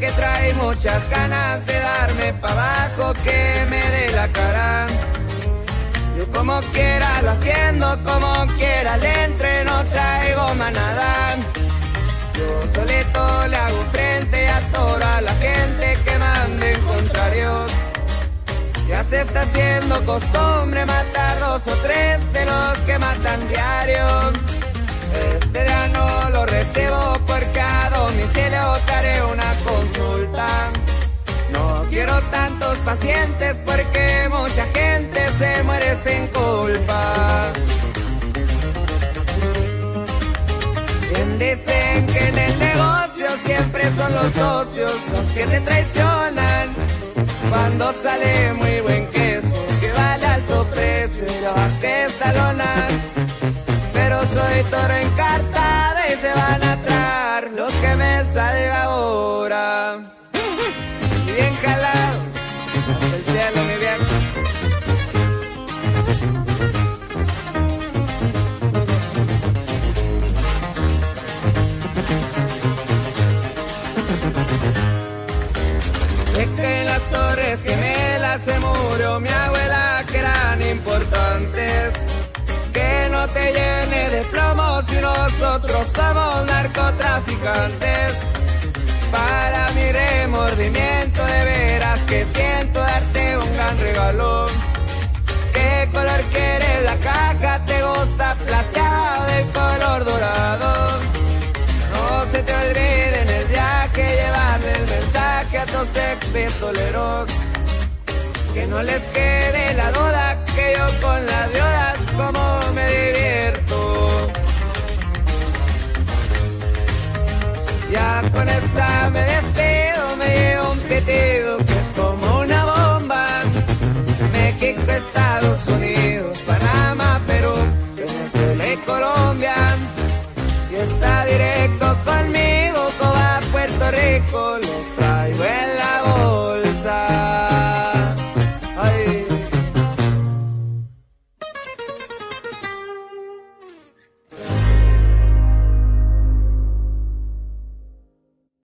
que trae muchas ganas de darme pa' abajo, que me dé la cara. Yo como quiera lo haciendo, como quiera le entre, no traigo manada. Yo solito le hago frente a toda la gente que mande contrarios. Ya se está haciendo costumbre matar dos o tres de los que matan diario. Este tantos pacientes porque mucha gente se muere sin culpa. Bien dicen que en el negocio siempre son los socios los que te traicionan. Cuando sale muy buen queso que vale alto precio y yo bajé esta lona. Pero soy toro encartado torres gemelas se murió mi abuela que eran importantes. Que no te llene de plomo si nosotros somos narcotraficantes. Para mi remordimiento de veras que siento darte un gran regalo. ¿Qué color quieres la caja? los expistoleros. Que no les quede la duda que yo con las diodas como me divierto. Ya con esta me despido, me llevo un pitido que es como una bomba. Me quito Estados Unidos, Panamá, Perú, Venezuela y Colombia. Y está directo conmigo, Coba, Puerto Rico, los